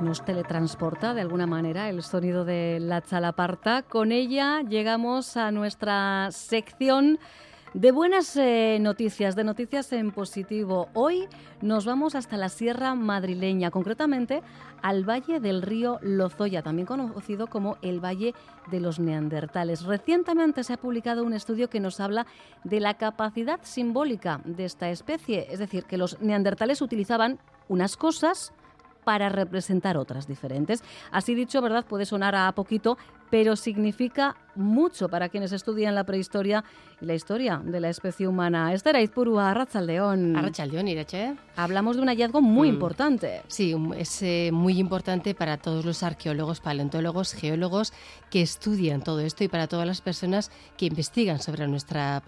nos teletransporta de alguna manera el sonido de la chalaparta. Con ella llegamos a nuestra sección de buenas eh, noticias, de noticias en positivo. Hoy nos vamos hasta la Sierra Madrileña, concretamente al Valle del Río Lozoya, también conocido como el Valle de los Neandertales. Recientemente se ha publicado un estudio que nos habla de la capacidad simbólica de esta especie, es decir, que los neandertales utilizaban unas cosas para representar otras diferentes. Así dicho, ¿verdad? Puede sonar a poquito, pero significa mucho para quienes estudian la prehistoria y la historia de la especie humana. Esther Aizpurua, Arrachaldeón. Arrachaldeón, Irache. Hablamos de un hallazgo muy mm. importante. Sí, es eh, muy importante para todos los arqueólogos, paleontólogos, geólogos que estudian todo esto y para todas las personas que investigan sobre nuestra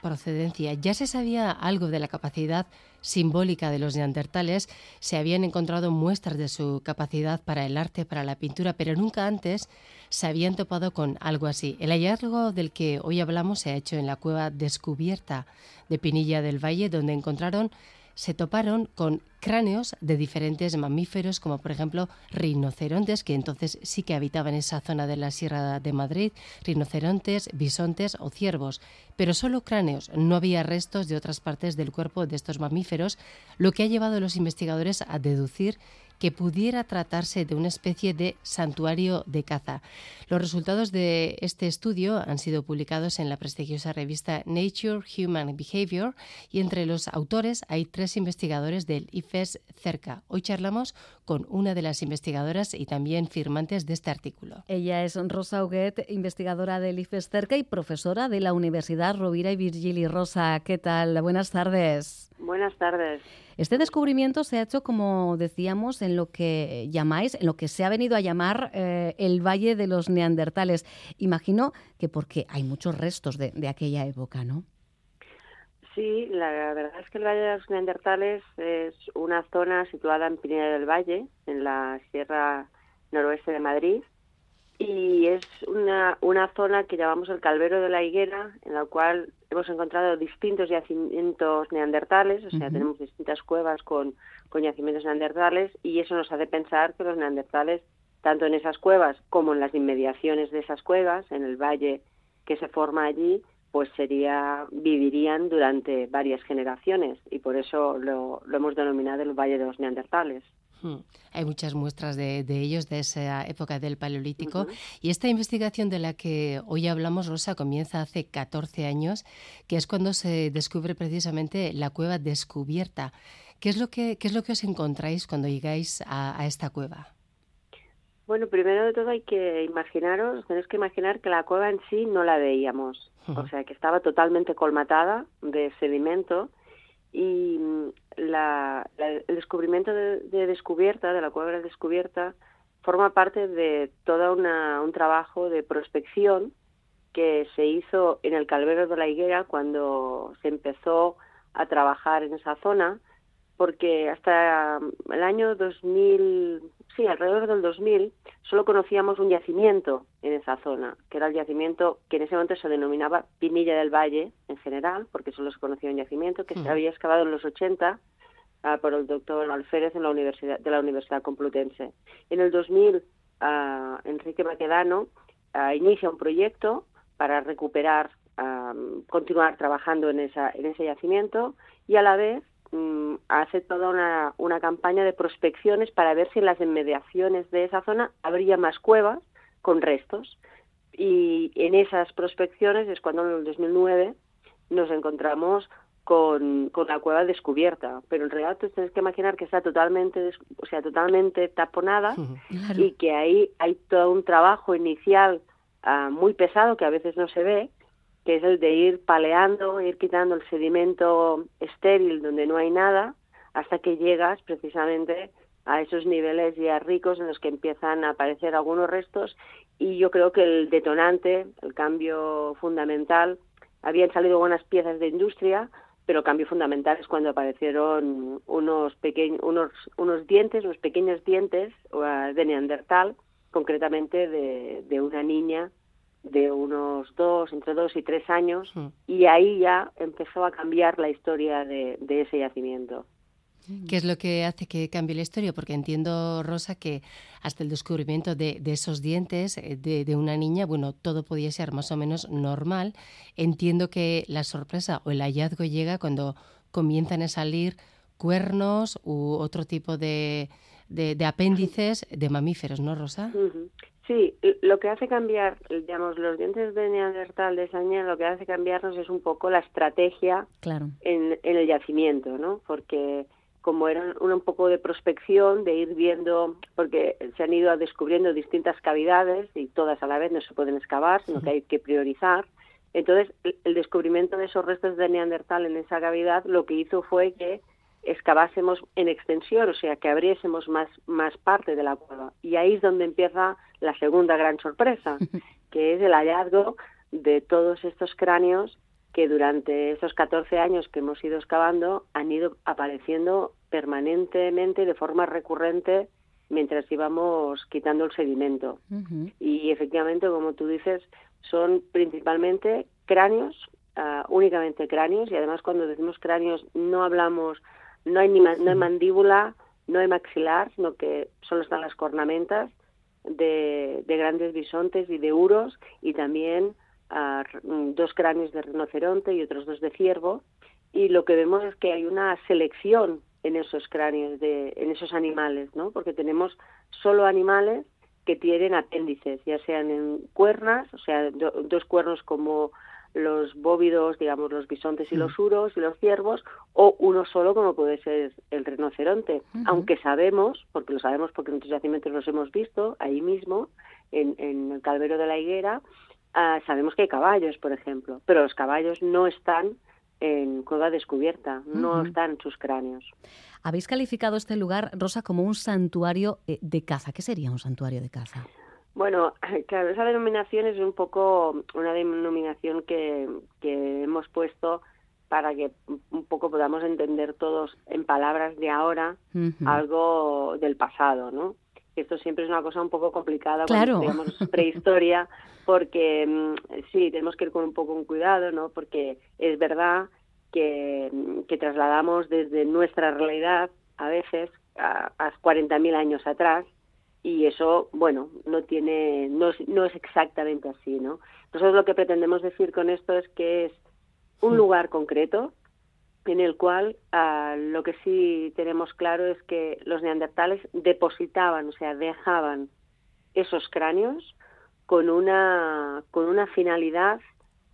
procedencia. Ya se sabía algo de la capacidad simbólica de los neandertales, se habían encontrado muestras de su capacidad para el arte, para la pintura, pero nunca antes se habían topado con algo así. El hallazgo del que hoy hablamos se ha hecho en la cueva descubierta de Pinilla del Valle, donde encontraron se toparon con cráneos de diferentes mamíferos, como por ejemplo rinocerontes, que entonces sí que habitaban esa zona de la Sierra de Madrid, rinocerontes, bisontes o ciervos, pero solo cráneos, no había restos de otras partes del cuerpo de estos mamíferos, lo que ha llevado a los investigadores a deducir que pudiera tratarse de una especie de santuario de caza. Los resultados de este estudio han sido publicados en la prestigiosa revista Nature Human Behavior y entre los autores hay tres investigadores del IFES cerca. Hoy charlamos con una de las investigadoras y también firmantes de este artículo. Ella es Rosa Huguet, investigadora del IFES cerca y profesora de la Universidad Rovira y Virgili. Rosa, ¿qué tal? Buenas tardes. Buenas tardes. Este descubrimiento se ha hecho, como decíamos, en lo que llamáis, en lo que se ha venido a llamar eh, el Valle de los Neandertales. Imagino que porque hay muchos restos de, aquella época, ¿no? Sí, la verdad es que el Valle de los Neandertales es una zona situada en Pineda del Valle, en la Sierra Noroeste de Madrid, y es una, una zona que llamamos el Calvero de la Higuera, en la cual hemos encontrado distintos yacimientos neandertales, o sea, tenemos distintas cuevas con, con yacimientos neandertales, y eso nos hace pensar que los neandertales, tanto en esas cuevas como en las inmediaciones de esas cuevas, en el valle que se forma allí, pues sería vivirían durante varias generaciones y por eso lo, lo hemos denominado el Valle de los Neandertales. Hmm. Hay muchas muestras de, ellos de esa época del Paleolítico. Y esta investigación de la que hoy hablamos, Rosa, comienza hace 14 años, que es cuando se descubre precisamente la cueva descubierta. ¿Qué es lo que, qué es lo que os encontráis cuando llegáis a, esta cueva? Bueno, primero de todo hay que imaginaros, tenéis que imaginar que la cueva en sí no la veíamos, o sea que estaba totalmente colmatada de sedimento y mm, la, el descubrimiento de, descubierta, de la cueva de descubierta, forma parte de todo un trabajo de prospección que se hizo en el Calvero de la Higuera cuando se empezó a trabajar en esa zona porque hasta el año 2000, sí, alrededor del 2000, solo conocíamos un yacimiento en esa zona, que era el yacimiento que en ese momento se denominaba Pinilla del Valle en general, porque solo se conocía un yacimiento que se había excavado en los 80 ah, por el doctor Alférez en la universidad, de la Universidad Complutense. En el 2000, ah, Enrique Maquedano ah, inicia un proyecto para recuperar, continuar trabajando en, esa, en ese yacimiento y a la vez Mm, hace toda una, una campaña de prospecciones para ver si en las inmediaciones de esa zona habría más cuevas con restos. Y en esas prospecciones es cuando en el 2009 nos encontramos con, con la cueva descubierta, pero en realidad tú tienes que imaginar que está totalmente, o sea, totalmente taponada y que ahí hay todo un trabajo inicial ah, muy pesado que a veces no se ve, que es el de ir paleando, ir quitando el sedimento estéril donde no hay nada, hasta que llegas precisamente a esos niveles ya ricos en los que empiezan a aparecer algunos restos y yo creo que el detonante, el cambio fundamental, habían salido buenas piezas de industria, pero el cambio fundamental es cuando aparecieron unos pequeños unos unos dientes, unos pequeños dientes uh, de Neandertal, concretamente de, de una niña de unos dos, entre dos y tres años, y ahí ya empezó a cambiar la historia de, ese yacimiento. ¿Qué es lo que hace que cambie la historia? Porque entiendo, Rosa, que hasta el descubrimiento de, esos dientes eh, de, una niña, bueno, todo podía ser más o menos normal. Entiendo que la sorpresa o el hallazgo llega cuando comienzan a salir cuernos u otro tipo de, apéndices de mamíferos, ¿no, Rosa? Sí, lo que hace cambiar, digamos, los dientes de Neandertal de Saña, lo que hace cambiarnos es un poco la estrategia claro. en, en el yacimiento, ¿no? Porque como era un, poco de prospección, de ir viendo, porque se han ido descubriendo distintas cavidades y todas a la vez no se pueden excavar, sino que hay que priorizar. Entonces, el descubrimiento de esos restos de Neandertal en esa cavidad lo que hizo fue que excavásemos en extensión, o sea, que abriésemos más, más parte de la cueva. Y ahí es donde empieza la segunda gran sorpresa, que es el hallazgo de todos estos cráneos que durante esos 14 años que hemos ido excavando han ido apareciendo permanentemente, de forma recurrente, mientras íbamos quitando el sedimento. Y efectivamente, como tú dices, son principalmente cráneos, ah, únicamente cráneos, y además cuando decimos cráneos no hablamos, no hay, ni no hay mandíbula, no hay maxilar, sino que solo están las cornamentas de, de grandes bisontes y de uros, y también Mm, dos cráneos de rinoceronte y otros dos de ciervo y lo que vemos es que hay una selección en esos cráneos de en esos animales, ¿no? Porque tenemos solo animales que tienen apéndices, ya sean en cuernas, o sea, dos cuernos como los bóvidos, digamos, los bisontes y los uros y los ciervos, o uno solo como puede ser el rinoceronte. Aunque sabemos, porque lo sabemos porque en otros yacimientos los hemos visto, ahí mismo, en, en el Calvero de la Higuera, Ah, sabemos que hay caballos, por ejemplo, pero los caballos no están en cueva descubierta, no están en sus cráneos. Habéis calificado este lugar, Rosa, como un santuario eh, de caza. ¿Qué sería un santuario de caza? Bueno, claro, esa denominación es un poco una denominación que, que hemos puesto para que un poco podamos entender todos en palabras de ahora algo del pasado, ¿no? Esto siempre es una cosa un poco complicada cuando tenemos prehistoria, porque mm, sí, tenemos que ir con un poco un cuidado, ¿no? Porque es verdad que, mm, que trasladamos desde nuestra realidad a veces a, a 40.000 años atrás y eso, bueno, no tiene, no es, no es exactamente así, ¿no? Nosotros lo que pretendemos decir con esto es que es un lugar concreto en el cual ah, lo que sí tenemos claro es que los neandertales depositaban, o sea, dejaban esos cráneos con una, con una finalidad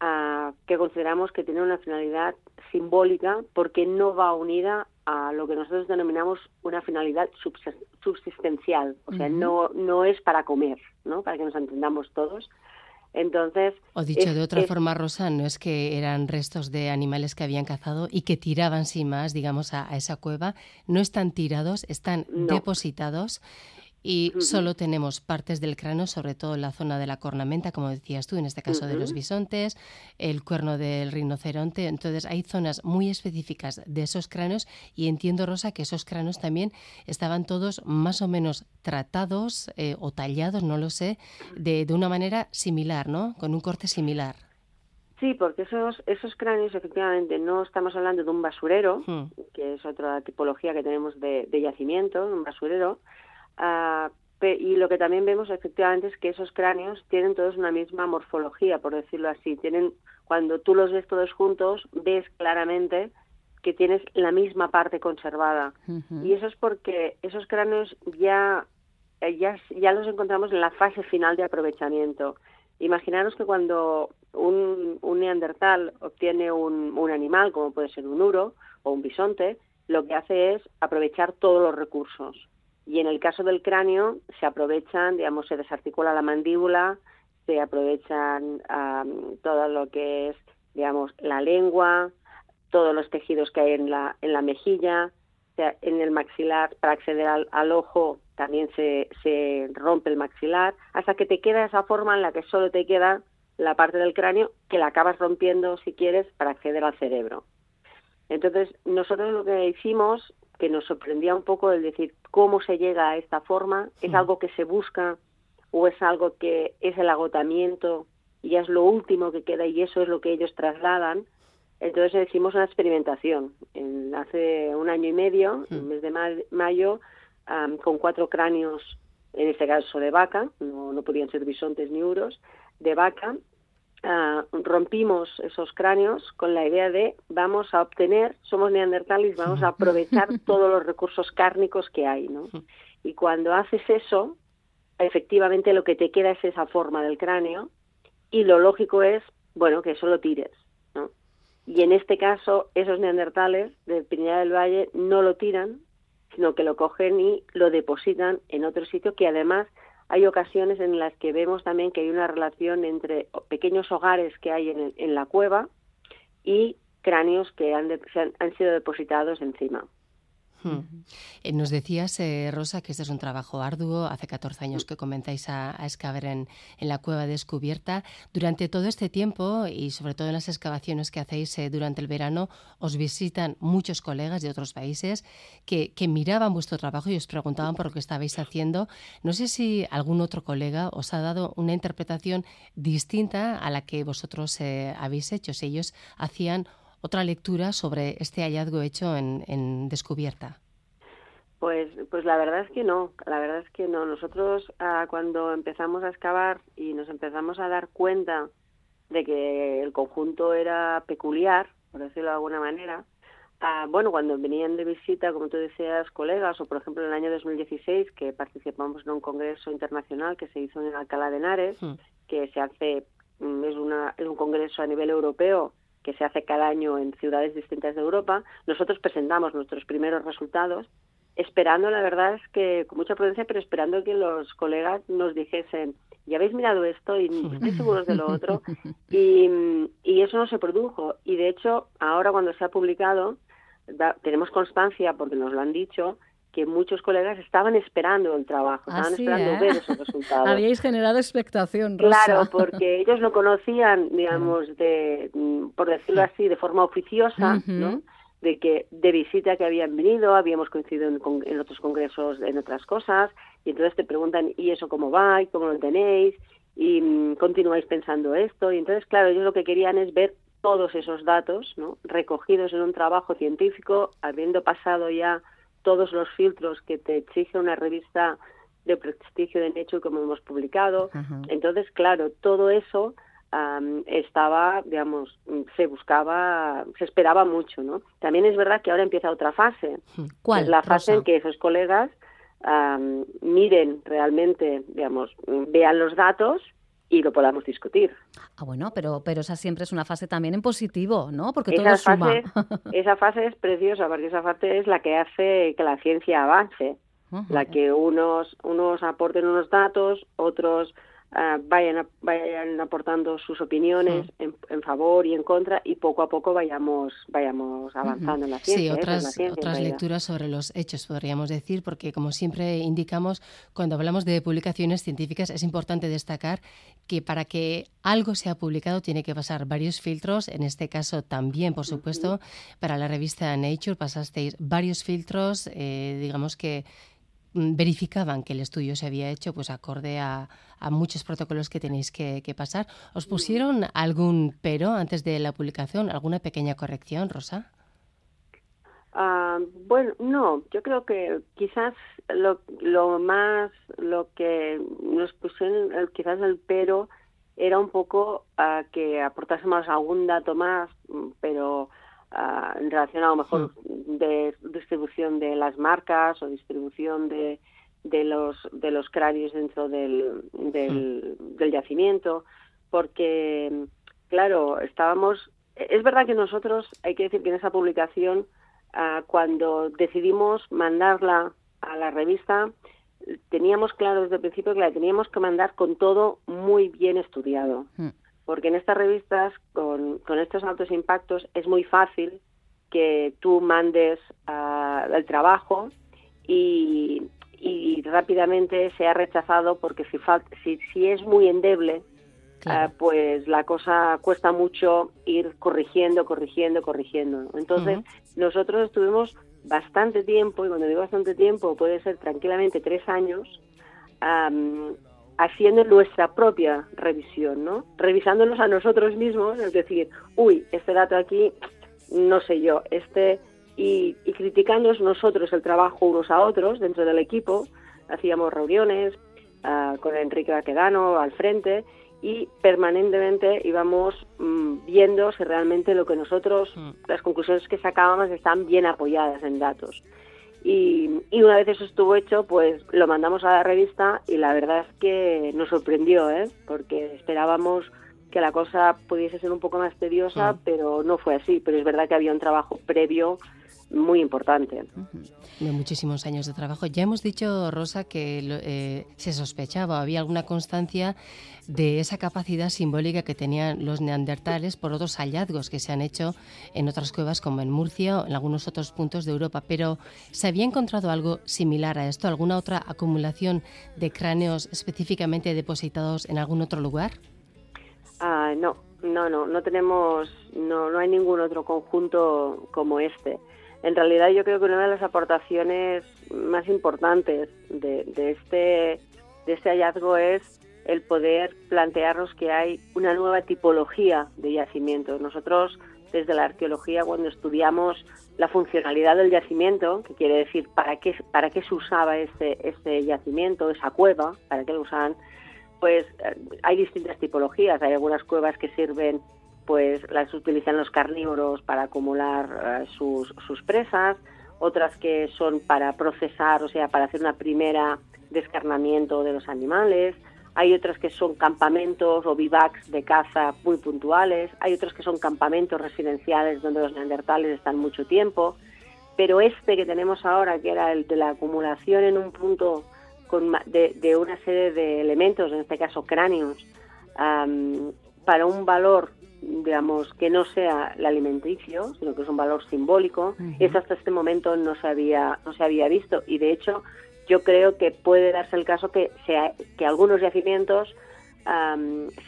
ah, que consideramos que tiene una finalidad simbólica porque no va unida a lo que nosotros denominamos una finalidad subsistencial, o sea, no, no es para comer, ¿no? para que nos entendamos todos, entonces. O dicho de otra forma, Rosa, no es que eran restos de animales que habían cazado y que tiraban sin más, digamos, a, esa cueva. No están tirados, están depositados y solo tenemos partes del cráneo, sobre todo en la zona de la cornamenta, como decías tú, en este caso de los bisontes, el cuerno del rinoceronte. Entonces hay zonas muy específicas de esos cráneos y entiendo, Rosa, que esos cráneos también estaban todos más o menos tratados eh, o tallados, no lo sé, de, de una manera similar, ¿no? Con un corte similar. Sí, porque esos, esos cráneos efectivamente no estamos hablando de un basurero, hmm. que es otra tipología que tenemos de, de yacimiento, un basurero, Ah, y lo que también vemos efectivamente es que esos cráneos tienen todos una misma morfología, por decirlo así. Tienen, cuando tú los ves todos juntos, ves claramente que tienes la misma parte conservada. Y eso es porque esos cráneos ya, ya, ya los encontramos en la fase final de aprovechamiento. Imaginaros que cuando un, un neandertal obtiene un, un animal, como puede ser un uro o un bisonte, lo que hace es aprovechar todos los recursos y en el caso del cráneo se aprovechan, digamos, se desarticula la mandíbula, se aprovechan todo lo que es, digamos, la lengua, todos los tejidos que hay en la, en la mejilla, en el maxilar, para acceder al, ojo también se, se rompe el maxilar, hasta que te queda esa forma en la que solo te queda la parte del cráneo que la acabas rompiendo, si quieres, para acceder al cerebro. Entonces, nosotros lo que hicimos que nos sorprendía un poco el decir cómo se llega a esta forma, es algo que se busca o es algo que es el agotamiento y es lo último que queda y eso es lo que ellos trasladan. Entonces hicimos una experimentación. En, hace un año y medio, en el mes de mayo, con cuatro cráneos, en este caso de vaca, no, no podían ser bisontes ni uros, de vaca, Ah, rompimos esos cráneos con la idea de vamos a obtener, somos neandertales, vamos a aprovechar todos los recursos cárnicos que hay, ¿no? Y cuando haces eso, efectivamente lo que te queda es esa forma del cráneo y lo lógico es, bueno, que eso lo tires, ¿no? Y en este caso, esos neandertales de Pirineo del Valle no lo tiran, sino que lo cogen y lo depositan en otro sitio que además hay ocasiones en las que vemos también que hay una relación entre pequeños hogares que hay en, la cueva y cráneos que han, han sido depositados encima. Hmm. Eh, nos decías, eh, Rosa, que este es un trabajo arduo. Hace 14 años que comenzáis a, excavar en, la cueva descubierta. Durante todo este tiempo y sobre todo en las excavaciones que hacéis eh, durante el verano, os visitan muchos colegas de otros países que, miraban vuestro trabajo y os preguntaban por lo que estabais haciendo. No sé si algún otro colega os ha dado una interpretación distinta a la que vosotros habéis hecho. Si ellos hacían otra lectura sobre este hallazgo hecho en, descubierta. Pues, pues la verdad es que no, la verdad es que no. Nosotros ah, cuando empezamos a excavar y nos empezamos a dar cuenta de que el conjunto era peculiar, por decirlo de alguna manera, ah, bueno, cuando venían de visita, como tú decías, colegas, o por ejemplo en el año 2016, que participamos en un congreso internacional que se hizo en Alcalá de Henares, hmm. que se hace, mm, es, una, es un congreso a nivel europeo que se hace cada año en ciudades distintas de Europa, nosotros presentamos nuestros primeros resultados, esperando, la verdad es que con mucha prudencia, pero esperando que los colegas nos dijesen, ya habéis mirado esto y estoy seguros de lo otro, y, y eso no se produjo. Y de hecho, ahora cuando se ha publicado, tenemos constancia, porque nos lo han dicho, que muchos colegas estaban esperando el trabajo, ah, estaban esperando ¿eh? ver esos resultados. Habíais generado expectación, Rosa. Claro, porque ellos no conocían, digamos, de, mm, por decirlo así, de forma oficiosa, ¿no? de que de visita que habían venido, habíamos coincidido en, otros congresos, en otras cosas, y entonces te preguntan, ¿y eso cómo va? ¿Y cómo lo tenéis? ¿Y mm, continuáis pensando esto? Y entonces, claro, ellos lo que querían es ver todos esos datos, ¿no? recogidos en un trabajo científico, habiendo pasado ya todos los filtros que te exige una revista de prestigio de Nature como hemos publicado. Entonces, claro, todo eso estaba, digamos, se buscaba, se esperaba mucho, ¿no? También es verdad que ahora empieza otra fase. ¿Cuál? Es la fase en que esos colegas miren realmente, digamos, vean los datos y lo podamos discutir. Ah, bueno, pero, pero esa siempre es una fase también en positivo, ¿no? Porque todo esa Fase, esa fase es preciosa, porque esa fase es la que hace que la ciencia avance, la que unos, unos aporten unos datos, otros Ah, vayan, vayan aportando sus opiniones en, favor y en contra y poco a poco vayamos, vayamos avanzando en la ciencia. Sí, ¿eh? otras, otras lecturas sobre los hechos, podríamos decir, porque como siempre indicamos, cuando hablamos de publicaciones científicas es importante destacar que para que algo sea publicado tiene que pasar varios filtros, en este caso también, por supuesto, para la revista Nature pasasteis varios filtros, eh, digamos que verificaban que el estudio se había hecho pues acorde a, muchos protocolos que tenéis que, pasar. ¿Os pusieron algún pero antes de la publicación, alguna pequeña corrección, Rosa? Ah, bueno, no, yo creo que quizás lo, lo más, lo que nos pusieron, quizás el pero era un poco a que aportásemos algún dato más, mm, pero en relación a lo mejor hmm. De distribución de las marcas o distribución de, de los de los cráneos dentro del, del, del yacimiento porque claro estábamos es verdad que nosotros hay que decir que en esa publicación ah, cuando decidimos mandarla a la revista teníamos claro desde el principio que la teníamos que mandar con todo muy bien estudiado. Hmm porque en estas revistas, con, estos altos impactos, es muy fácil que tú mandes uh, el trabajo y, rápidamente sea rechazado porque si, si, es muy endeble, ah, pues la cosa cuesta mucho ir corrigiendo, corrigiendo, corrigiendo. Entonces, nosotros estuvimos bastante tiempo, y cuando digo bastante tiempo, puede ser tranquilamente tres años, haciendo nuestra propia revisión, ¿no? Revisándonos a nosotros mismos, es decir, uy, este dato aquí, no sé yo, este, y, y criticándonos nosotros el trabajo unos a otros dentro del equipo, hacíamos reuniones uh, con Enrique Baquedano al frente y permanentemente íbamos mmm, viendo si realmente lo que nosotros, mm. las conclusiones que sacábamos están bien apoyadas en datos. Y, y, una vez eso estuvo hecho, pues lo mandamos a la revista y la verdad es que nos sorprendió, ¿eh? porque esperábamos que la cosa pudiese ser un poco más tediosa, pero no fue así. Pero es verdad que había un trabajo previo muy importante. De muchísimos años de trabajo. Ya hemos dicho, Rosa, que eh, se sospechaba, había alguna constancia de esa capacidad simbólica que tenían los neandertales por otros hallazgos que se han hecho en otras cuevas como en Murcia o en algunos otros puntos de Europa. Pero ¿se había encontrado algo similar a esto? ¿Alguna otra acumulación de cráneos específicamente depositados en algún otro lugar? Ah, no, no, no, no tenemos, no, no hay ningún otro conjunto como este en realidad yo creo que una de las aportaciones más importantes de, este, de este hallazgo es el poder plantearnos que hay una nueva tipología de yacimientos. Nosotros, desde la arqueología, cuando estudiamos la funcionalidad del yacimiento, que quiere decir para qué, para qué se usaba este, este yacimiento, esa cueva, para qué lo usaban, pues eh, hay distintas tipologías. Hay algunas cuevas que sirven pues las utilizan los carnívoros para acumular sus, sus presas, otras que son para procesar, o sea, para hacer una primera descarnamiento de los animales, hay otras que son campamentos o bivacs de caza muy puntuales, hay otras que son campamentos residenciales donde los neandertales están mucho tiempo, pero este que tenemos ahora, que era el de la acumulación en un punto con de, de una serie de elementos, en este caso cráneos, um, para un valor digamos, que no sea el alimenticio, sino que es un valor simbólico, eso hasta este momento no se había, no se había visto. Y de hecho, yo creo que puede darse el caso que, sea, que algunos yacimientos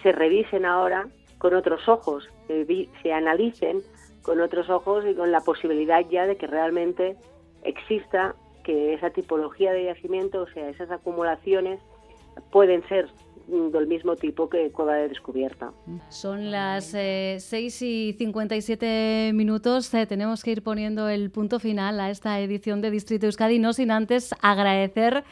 se revisen ahora con otros ojos, se, se analicen con otros ojos y con la posibilidad ya de que realmente exista que esa tipología de yacimiento, o sea, esas acumulaciones, pueden ser del mismo tipo que Cueva de Descubierta. Son las eh, 6 y 57 minutos. Eh, tenemos que ir poniendo el punto final a esta edición de Distrito Euskadi, no sin antes agradecer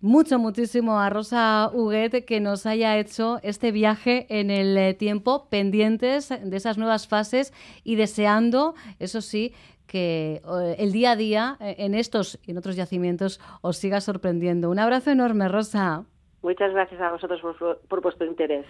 mucho, muchísimo a Rosa Huguet que nos haya hecho este viaje en el eh, tiempo, pendientes de esas nuevas fases y deseando, eso sí, que el día a día eh, en estos y en otros yacimientos os siga sorprendiendo. Un abrazo enorme, Rosa. Muchas gracias a vosotros por vuestro interés.